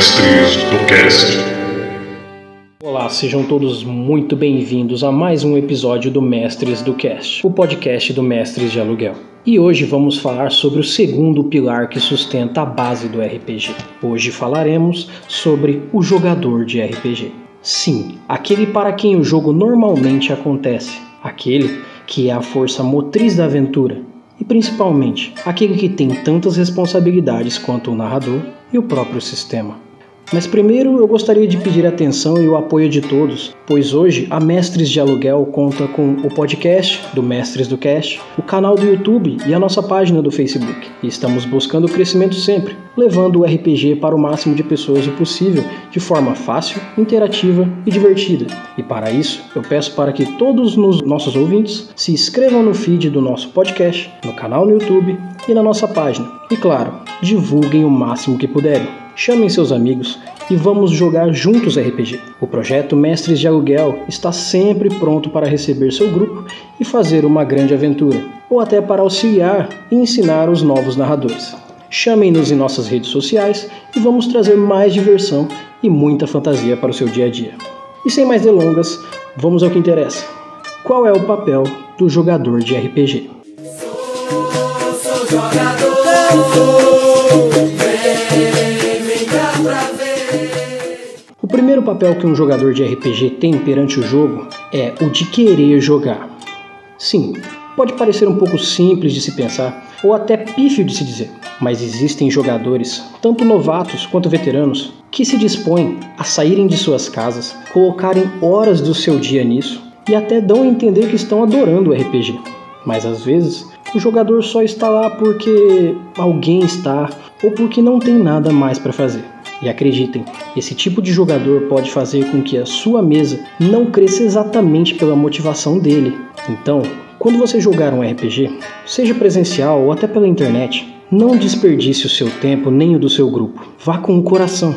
Mestres do Cast. Olá, sejam todos muito bem-vindos a mais um episódio do Mestres do Cast, o podcast do Mestres de Aluguel. E hoje vamos falar sobre o segundo pilar que sustenta a base do RPG. Hoje falaremos sobre o jogador de RPG. Sim, aquele para quem o jogo normalmente acontece, aquele que é a força motriz da aventura e principalmente aquele que tem tantas responsabilidades quanto o narrador e o próprio sistema. Mas primeiro eu gostaria de pedir atenção e o apoio de todos, pois hoje a Mestres de Aluguel conta com o podcast do Mestres do Cast, o canal do YouTube e a nossa página do Facebook. E estamos buscando o crescimento sempre, levando o RPG para o máximo de pessoas o possível, de forma fácil, interativa e divertida. E para isso, eu peço para que todos os nossos ouvintes se inscrevam no feed do nosso podcast, no canal no YouTube e na nossa página. E claro, divulguem o máximo que puderem. Chamem seus amigos e vamos jogar juntos RPG. O projeto Mestres de Aluguel está sempre pronto para receber seu grupo e fazer uma grande aventura, ou até para auxiliar e ensinar os novos narradores. Chamem-nos em nossas redes sociais e vamos trazer mais diversão e muita fantasia para o seu dia a dia. E sem mais delongas, vamos ao que interessa. Qual é o papel do jogador de RPG? Sou, sou o primeiro papel que um jogador de RPG tem perante o jogo é o de querer jogar. Sim, pode parecer um pouco simples de se pensar ou até pífio de se dizer, mas existem jogadores, tanto novatos quanto veteranos, que se dispõem a saírem de suas casas, colocarem horas do seu dia nisso e até dão a entender que estão adorando o RPG. Mas às vezes o jogador só está lá porque alguém está ou porque não tem nada mais para fazer. E acreditem, esse tipo de jogador pode fazer com que a sua mesa não cresça exatamente pela motivação dele. Então, quando você jogar um RPG, seja presencial ou até pela internet, não desperdice o seu tempo nem o do seu grupo. Vá com o coração.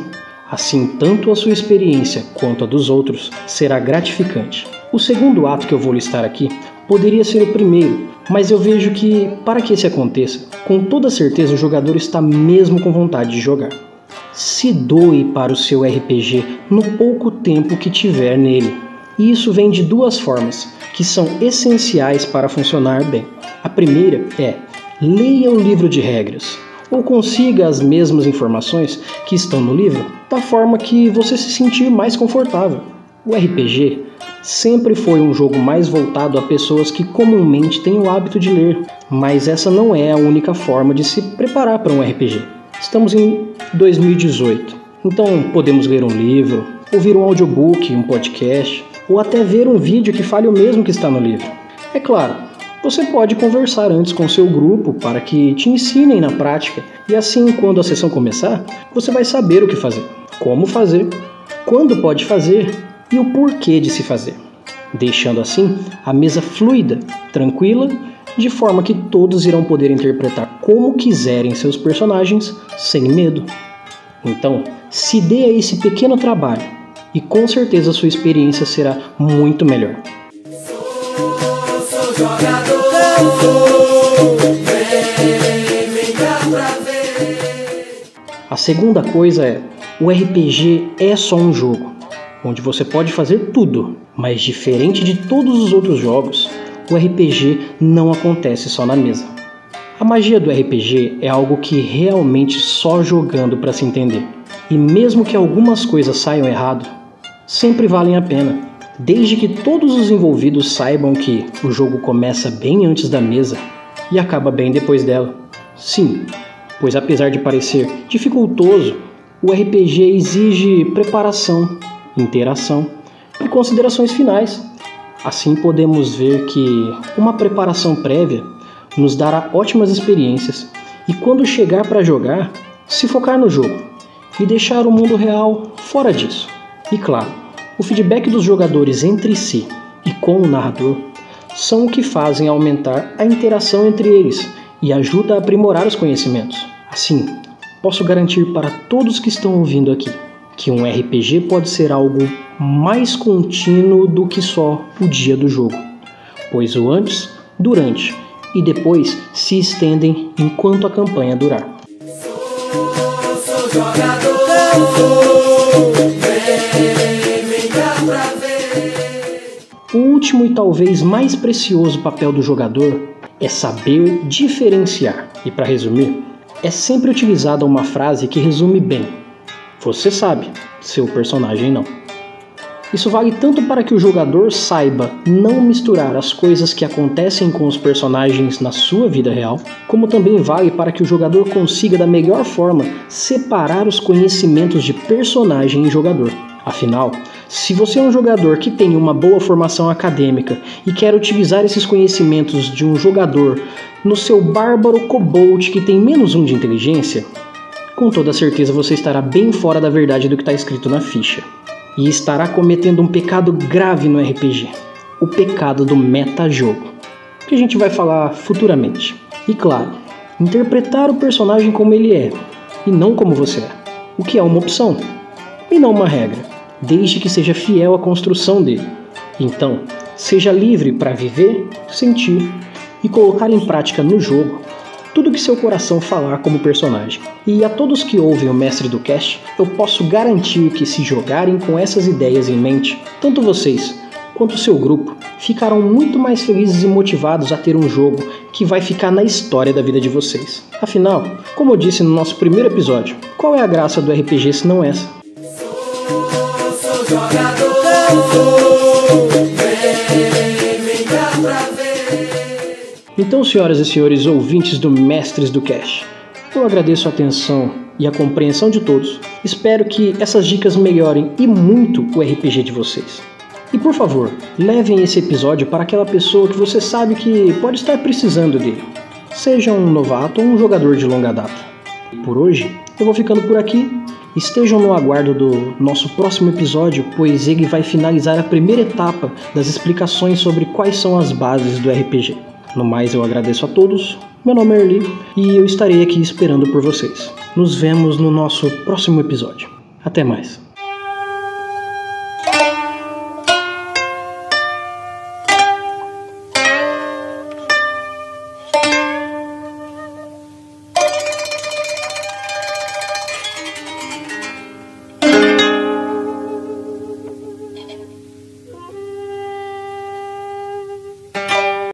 Assim, tanto a sua experiência quanto a dos outros será gratificante. O segundo ato que eu vou listar aqui poderia ser o primeiro, mas eu vejo que, para que isso aconteça, com toda certeza o jogador está mesmo com vontade de jogar. Se doe para o seu RPG no pouco tempo que tiver nele. E isso vem de duas formas, que são essenciais para funcionar bem. A primeira é leia o livro de regras, ou consiga as mesmas informações que estão no livro da forma que você se sentir mais confortável. O RPG sempre foi um jogo mais voltado a pessoas que comumente têm o hábito de ler, mas essa não é a única forma de se preparar para um RPG. Estamos em 2018, então podemos ler um livro, ouvir um audiobook, um podcast, ou até ver um vídeo que fale o mesmo que está no livro. É claro, você pode conversar antes com seu grupo para que te ensinem na prática, e assim, quando a sessão começar, você vai saber o que fazer, como fazer, quando pode fazer e o porquê de se fazer, deixando assim a mesa fluida, tranquila, de forma que todos irão poder interpretar como quiserem seus personagens sem medo. Então, se dê a esse pequeno trabalho e com certeza sua experiência será muito melhor. A segunda coisa é: o RPG é só um jogo onde você pode fazer tudo, mas diferente de todos os outros jogos, o RPG não acontece só na mesa. A magia do RPG é algo que realmente só jogando para se entender. E mesmo que algumas coisas saiam errado, sempre valem a pena, desde que todos os envolvidos saibam que o jogo começa bem antes da mesa e acaba bem depois dela. Sim, pois apesar de parecer dificultoso, o RPG exige preparação interação e considerações finais. Assim podemos ver que uma preparação prévia nos dará ótimas experiências e quando chegar para jogar, se focar no jogo e deixar o mundo real fora disso. E claro, o feedback dos jogadores entre si e com o narrador são o que fazem aumentar a interação entre eles e ajuda a aprimorar os conhecimentos. Assim, posso garantir para todos que estão ouvindo aqui que um RPG pode ser algo mais contínuo do que só o dia do jogo, pois o antes, durante e depois se estendem enquanto a campanha durar. O último e talvez mais precioso papel do jogador é saber diferenciar. E para resumir, é sempre utilizada uma frase que resume bem: Você sabe, seu personagem não. Isso vale tanto para que o jogador saiba não misturar as coisas que acontecem com os personagens na sua vida real, como também vale para que o jogador consiga da melhor forma separar os conhecimentos de personagem e jogador. Afinal, se você é um jogador que tem uma boa formação acadêmica e quer utilizar esses conhecimentos de um jogador no seu bárbaro kobold que tem menos um de inteligência, com toda certeza você estará bem fora da verdade do que está escrito na ficha. E estará cometendo um pecado grave no RPG: o pecado do metajogo, que a gente vai falar futuramente. E claro, interpretar o personagem como ele é e não como você é, o que é uma opção e não uma regra desde que seja fiel à construção dele. Então, seja livre para viver, sentir e colocar em prática no jogo tudo que seu coração falar como personagem. E a todos que ouvem o Mestre do Cast, eu posso garantir que se jogarem com essas ideias em mente, tanto vocês quanto seu grupo ficarão muito mais felizes e motivados a ter um jogo que vai ficar na história da vida de vocês. Afinal, como eu disse no nosso primeiro episódio, qual é a graça do RPG se não essa? jogador. Então, senhoras e senhores ouvintes do Mestres do Cash, eu agradeço a atenção e a compreensão de todos. Espero que essas dicas melhorem e muito o RPG de vocês. E por favor, levem esse episódio para aquela pessoa que você sabe que pode estar precisando dele, seja um novato ou um jogador de longa data. Por hoje, eu vou ficando por aqui Estejam no aguardo do nosso próximo episódio, pois ele vai finalizar a primeira etapa das explicações sobre quais são as bases do RPG. No mais, eu agradeço a todos. Meu nome é Erli e eu estarei aqui esperando por vocês. Nos vemos no nosso próximo episódio. Até mais.